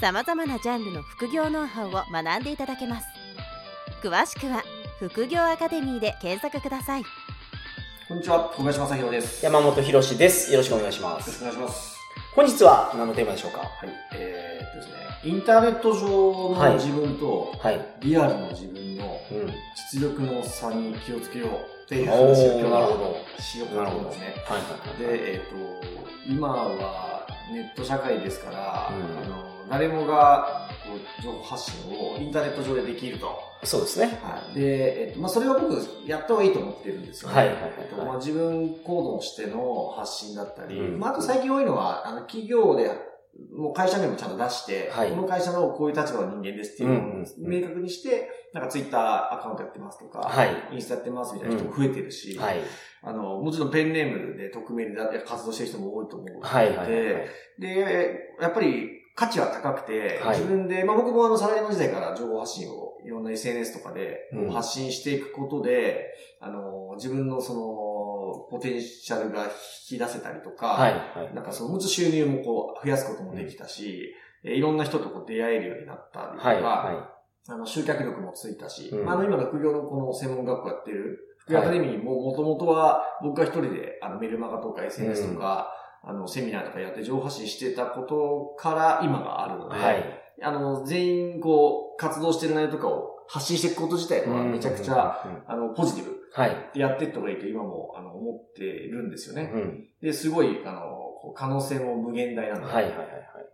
さまざまなジャンルの副業ノウハウを学んでいただけます詳しくは副業アカデミーで検索くださいこんにちは、小林正宏です。よ山本博史です。よろしくお願いしまろしくす。お願いします。本日は何のテーマでしょうか？はい、えー、っとですね、インターネット上はいの自分と、はい。リアルの自分のうん。実力の差に気をつけようっていうお話をしようかなと思うんですね。はい。で、えーっと、今はネット社会ですから、うんあの誰もがこう情報発信をインターネット上でできると。そうですね。はい、で、えっとまあ、それを僕やった方がいいと思ってるんですよね。はいはいはいはいえっとまあ、自分行動しての発信だったり、うんまあ、あと最近多いのは、あの企業で、もう会社名もちゃんと出して、はいこの会社のこういう立場の人間ですっていうのをうんうんうん明確にして、なんかツイッターアカウントやってますとか、はい。インスタやってますみたいな人も増えてるし、はい。あの、もちろんペンネームで匿名で活動してる人も多いと思うので、はいはいはい。で、やっぱり価値は高くて、はい。自分で、まあ僕もあのサラリーマン時代から情報発信をいろんな SNS とかでうん。発信していくことで、あの、自分のその、ポテンシャルが引き出せたりとか、はいはい。なんかその、もちろん収入もこう、増やすこともできたし、えいろんな人とこう出会えるようになったりとか、はいはあの、集客力もついたし、うん。まあ、あの、今の副業のこの専門学校やってる、副業アカデミーももともとは僕が一人で、あの、メルマガとか SNS とか、あの、セミナーとかやって情報発信してたことから今があるので、い。はい。あの、全員こう、活動してる内容とかを発信していくこと自体はめちゃくちゃ、うん。あの、ポジティブはい。でやっていった方がいいと今も、あの、思ってるんですよね。うん。で、すごい、あの、可能性も無限大なんで。はいはいはいは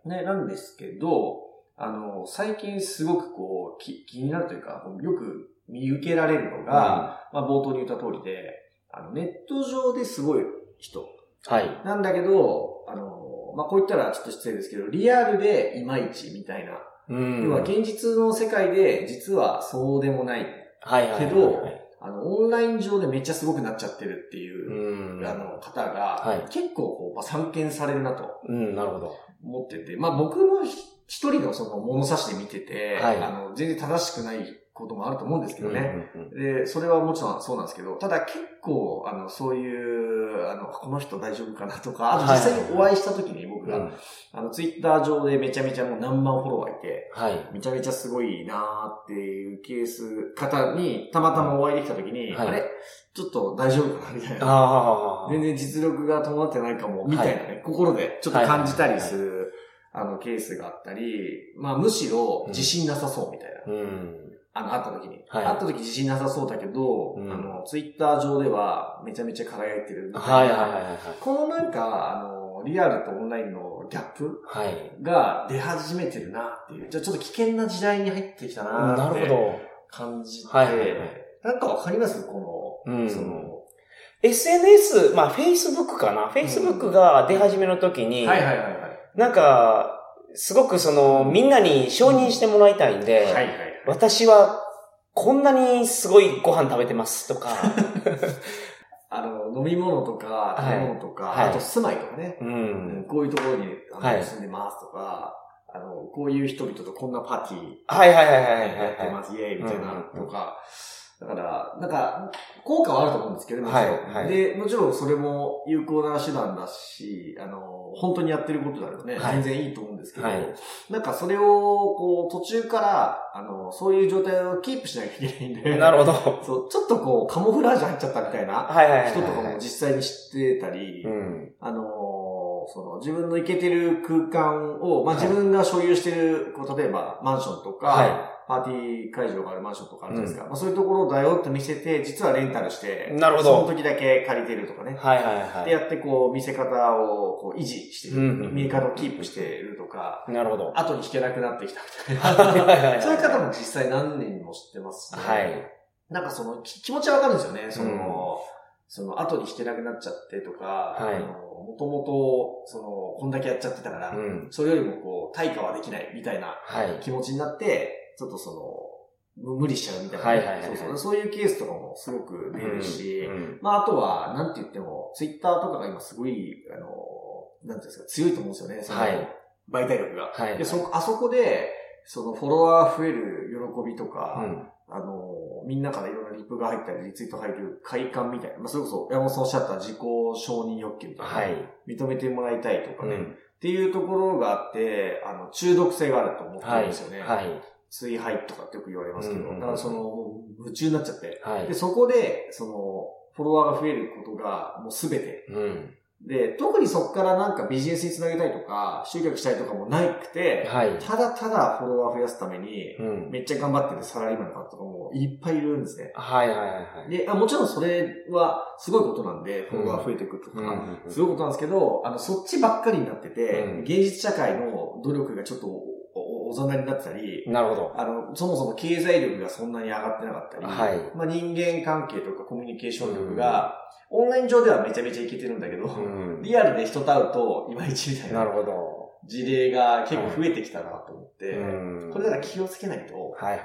い。ね、なんですけど、あの、最近すごくこう、き気になるというか、よく見受けられるのが、まあ冒頭に言った通りで、あの、ネット上ですごい人はい。なんだけど、あの、まあこう言ったらちょっと失礼ですけど、リアルでいまいちみたいな。うん。要は現実の世界で実はそうでもない。はいはい。けどあの、オンライン上でめっちゃすごくなっちゃってるっていう、うん。あの、方が、はい結構こう、まあ、散見されるなと。うん、なるほど。思ってて、まあ僕もひ一人のその物差しで見てて、はいあの、全然正しくないこともあると思うんですけどね。で、それはもちろんそうなんですけど、ただ結構、あの、そういう、あの、この人大丈夫かなとか、あと実際にお会いした時に僕が、うんあの、ツイッター上でめちゃめちゃもう何万フォロワーいて、はい。めちゃめちゃすごいなーっていうケース、方にたまたまお会いできた時に、はいあれ？ちょっと大丈夫かなみたいな。ああ。全然実力が伴ってないかも、みたいなね、心でちょっと感じたりする、あの、ケースがあったり、まあ、むしろ自信なさそうみたいな。うん。あの、会った時に。はい会った時自信なさそうだけど、うんあの、ツイッター上ではめちゃめちゃ輝いてるみたいな。はいはいはいはいはい。このなんか、あの、リアルとオンラインのギャップはい。が出始めてるなっていう。じゃあちょっと危険な時代に入ってきたなってなるほど。感じて、はいはいはいなんかわかります？この、うんその、SNS、まあ Facebook かな ?Facebook が出始めの時に、はいはいはいはい。なんか、すごくその、みんなに承認してもらいたいんで、はいはいはい。私はこんなにすごいご飯食べてますとか、あの、飲み物とか、食べ物とか、はい。あと住まいとかね。こういうところに住んでますとか、あの、こういう人々とこんなパーティーはいはいはいはいやはい。はってます、イエーイみたいなとか、だから、なんか、効果はあると思うんですけど、もちろん。はいはいで、もちろんそれも有効な手段だし、あの、本当にやってることだとね、はい全然いいと思うんですけど、はいなんかそれを、こう、途中から、あの、そういう状態をキープしなきゃいけないんで、い。なるほど。そう、ちょっとこう、カモフラージュ入っちゃったみたいな。人とかも実際に知ってたり、うん。あのーその自分の行けてる空間を、まあ、はい自分が所有してる、こう、例えばマンションとか、はパーティー会場があるマンションとかあるじゃないですか。まあ、そういうところだよって見せて、実はレンタルして、なるほどその時だけ借りてるとかね。はいはいはい。でやってこう、見せ方をこう維持してる、うんうん見え方をキープしてるとか、なるほど。後に引けなくなってきたみたい はいはいはいはな。いそういう方も実際何人も知ってますね。はい。なんかそのき気持ちはわかるんですよね。その、その後に引けなくなっちゃってとか、はいもともと、その、こんだけやっちゃってたから、うん。それよりもこう、対価はできないみたいなはい。気持ちになって、ちょっとその、む無理しちゃうみたいな。はいはいはいはいそうそう。そういうケースとかもすごく出るし、うんまあ、あとは、なんて言っても、ツイッターとかが今すごい、あの、なんていうんですか、強いと思うんですよね、その、はい媒体力が。はい。で、そ、あそこで、そのフォロワー増える喜びとうか、ん。あの、みんなからいろんなリプが入ったり、リツイート入る快感みたいな、まあ、それこそ、山本さんおっしゃった自己承認欲求みたいな、はい。認めてもらいたいとかね、っうん。ていうところがあって、あの、中毒性があると思ってはい。るんですよね。はい。追廃とかってよく言われますけど、うんうんうんだからその、夢中になっちゃって、はいで、。そこで、その、フォロワーが増えることがもうすべて。うん。で、特にそこからなんかビジネスにつなげたいとか、集客したいとかもなくて、はい。ただただフォロワー増やすために、うん。めっちゃ頑張ってるサラリーマンの方とかもいっぱいいるんですね。はいはいはいはい。で、あもちろんそれはすごいことなんで、フォロワー増えていくとか、うんすごいことなんですけど、あの、そっちばっかりになってて、うん現実社会の努力がちょっとおおおざなりになってたり、なるほど。あの、そもそも経済力がそんなに上がってなかったり、はいまあ人間関係とかコミュニケーション力が、オンライン上ではめちゃめちゃいけてるんだけど、うん。リアルで人と会うと、いまいちみたいななるほど。事例が結構増えてきたなと思って、うん。これだから気をつけないと、はいはい。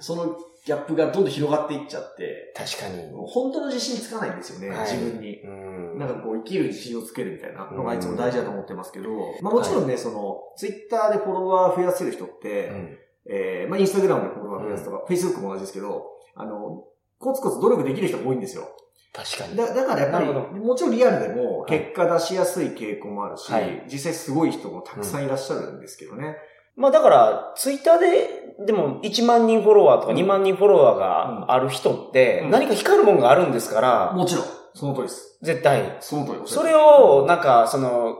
そのギャップがどんどん広がっていっちゃって、確かに。本当の自信つかないんですよね、はい自分に。うん。なんかこう、生きる自信をつけるみたいなのがいつも大事だと思ってますけど、まあもちろんね、その、ツイッターでフォロワー増やせる人って、うんえー、まあインスタグラムでフォロワー増やすとか、フェイスブックも同じですけど、あの、コツコツ努力できる人が多いんですよ。確かに。だだからやっぱり、もちろんリアルでも結果出しやすい傾向もあるし、はい実際すごい人もたくさんいらっしゃるんですけどね。まあだから、ツイッターで、でも1万人フォロワーとかうん。2万人フォロワーがある人ってう、ん。何か光るもんがあるんですから、もちろん、その通りです。絶対。その通りそれを、なんか、その、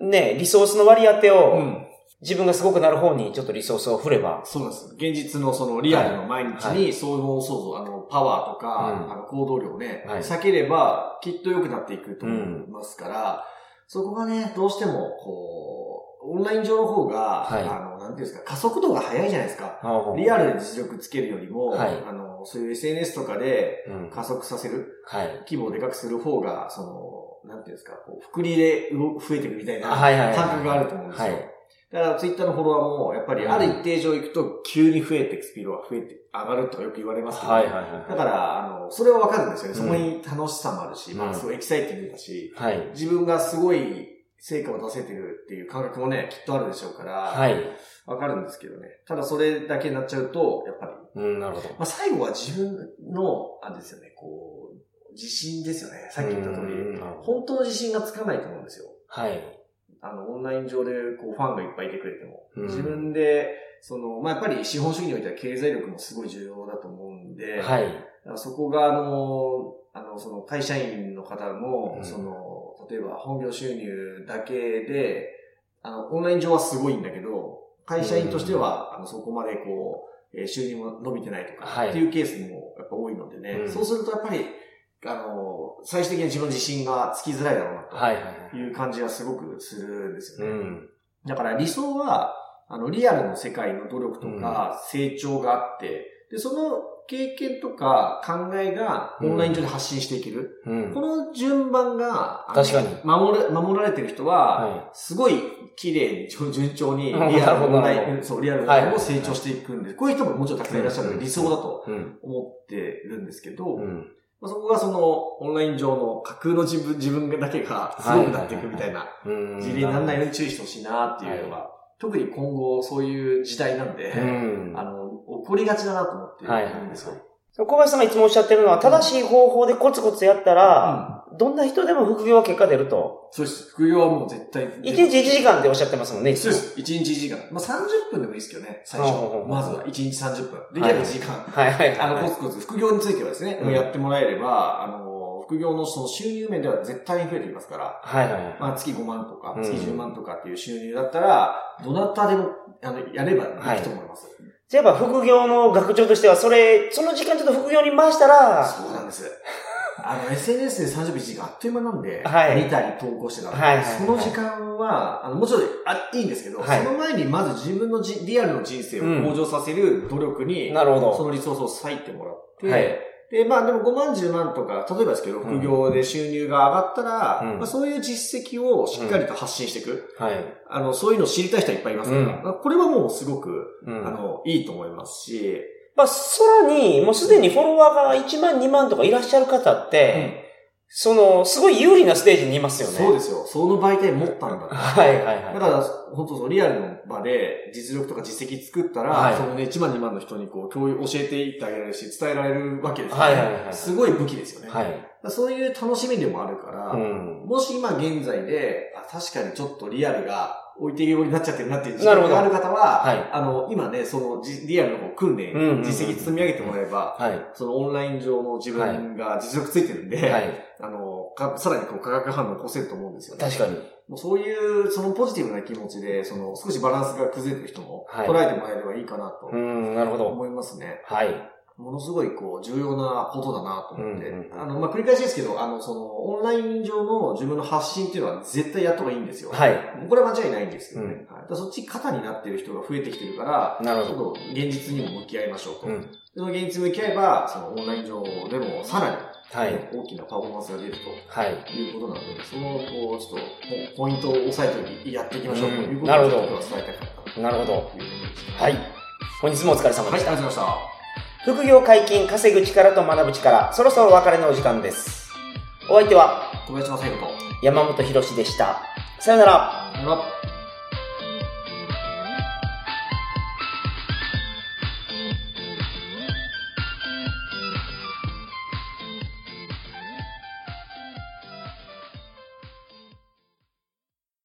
ね、リソースの割り当てうを、ん。自分がすごくなる方にちょっとリソースを振れば、そうです。現実のそのリアルの毎日はに、そういう、あの、パワーとか、うん。あの、行動量をね、はい。避ければ、きっと良くなっていくと思いますから、そこがね、どうしても、こう、オンライン上の方が、はい。あの、なんていうんですか、加速度が速いじゃないですか。リリアルで実力つけるよりも、はいあの、そういう SNS とかでうん。加速させる、はい。規模をでかくする方が、その、なんていうんですか、こう、福利で動増えていくみたいなはいはいはい感覚があると思うんですよ。はいだからツイッターのフォロワーも、やっぱりある一定上行くと、急に増えてスピードが増えて、上がるとかよく言われますけど、はいはいはい。だから、あの、それはわかるんですよね。うんそこに楽しさもあるし、まあ、うんすごいエキサイティングだし、はい。自分がすごい成果を出せてるっていう感覚もね、きっとあるでしょうから、はい。わかるんですけどね。ただそれだけになっちゃうと、やっぱり、うん、なるほど。まあ、最後は自分の、あれですよね、こう、自信ですよね。さっき言った通りうん、本当の自信がつかないと思うんですよ。はい。あの、オンライン上で、こう、ファンがいっぱいいてくれても。うん自分で、その、まあ、やっぱり資本主義においては経済力もすごい重要だと思うんで、はい。そこが、あの、あの、その会社員の方も、うんその、例えば本業収入だけで、あの、オンライン上はすごいんだけど、会社員としては、あの、そこまでこう、えー収入も伸びてないとか、はいっていうケースもやっぱ多いのでね、うんそうするとやっぱり、あの、最終的に自分の自信がつきづらいだろうなと。はいはいはい。いう感じはすごくするんですよね。うん。だから理想は、あの、リアルの世界の努力とか成長があって、で、その経験とか考えがオンライン上で発信していける。うん。この順番が、確かに守れ、守られてる人は、はすごい綺麗に、順調に、リうんアルオンライン、そう、リアルのはいも成長していくんで、こういう人ももちろんたくさんいらっしゃるので理想だと。思ってるんですけど、うん。まあそこがその、オンライン上の架空の自分、自分だけがすごくなっていくみたいなうん。事例にならないように注意してほしいなっていうのが、特に今後そういう時代なんで、うん。あの、起こりがちだなと思ってはいはいるんですよ。小林さんがいつもおっしゃってるのは、正しい方法でコツコツやったら、どんな人でも副業は結果出ると。そうです。副業はもう絶対。1日1時間っておっしゃってますもんね、いつもそうです。1日1時間。まあ30分でもいいですけどね、最初。まずは1日30分。できれば1時間。はいはいはい。あの、コツコツ、副業についてはですね、うんやってもらえれば、あの、副業のその収入面では絶対に増えてきますから、はいはいはい。まあ月5万とか、うん月10万とかっていう収入だったら、どなたでも、あの、やればいいと思います。じゃあやっぱ副業の学長としては、それ、その時間ちょっと副業に回したら、そうなんです。あの、SNS で30分1時間あっという間なんで、はい見たり投稿してたら、はいはいはいその時間は、あの、もちろん、あ、いいんですけど、はいその前にまず自分のじリアルの人生を向上させる努力に、なるほど。そのリソースを割いてもらって、はいで、で、まあでも5万10万とか、例えばですけど、副業で収入が上がったら、うんまあそういう実績をしっかりと発信していく。はい。あの、そういうのを知りたい人はいっぱいいますから、うんまあこれはもうすごく、うんあの、いいと思いますし、まあ、さらに、もうすでにフォロワーが1万、2万とかいらっしゃる方って、その、すごい有利なステージにいますよね。そうですよ。その媒体持ったんだ。はいはいはい。だから、本当そのリアルの場で実力とか実績作ったら、はいそのね、1万2万の人にこう、共有、教えていってあげられるし、伝えられるわけですよね。はいはいはいすごい武器ですよね。はい。そういう楽しみでもあるから、うん。もし今現在で、あ確かにちょっとリアルが置いてけぼりになっちゃってるなっていう時なるほど間がある方は、はいあの、今ね、そのじリアルの訓練、うんうんうん実績積み上げてもらえば、はい。そのオンライン上の自分が実力ついてるんで、はい。あの、かさらにこう化学反応を起こせると思うんですよね。確かに。もうそういう、そのポジティブな気持ちで、その少しバランスが崩れてる人もはい捉えてもらえればいいかなとうん、なるほど。思いますね。はい。ものすごいこう重要なことだなと思って。うんうんうんあの、まあ、繰り返しですけど、あの、その、オンライン上の自分の発信っていうのは絶対やった方がいいんですよ。はい。これは間違いないんですけどね。うんはい、そっち肩になってる人が増えてきてるから、なるほちょっと現実にも向き合いましょうと。うん。その現実に向き合えば、そのオンライン上でもさらに、はい。大きなパフォーマンスが出ると。はい。いうことなので、その、こう、ちょっと、ポポイントを押さえてやっていきましょうとうんいうことを、なるほどちょっと今日は伝えたかったなるほど。はい。本日もお疲れ様はい、ありでした。がとうございました。副業解禁、稼ぐ力と学ぶ力、そろそろお別れのお時間です。お相手は小林正宏と、山本博史でした。さよなら。さよなら。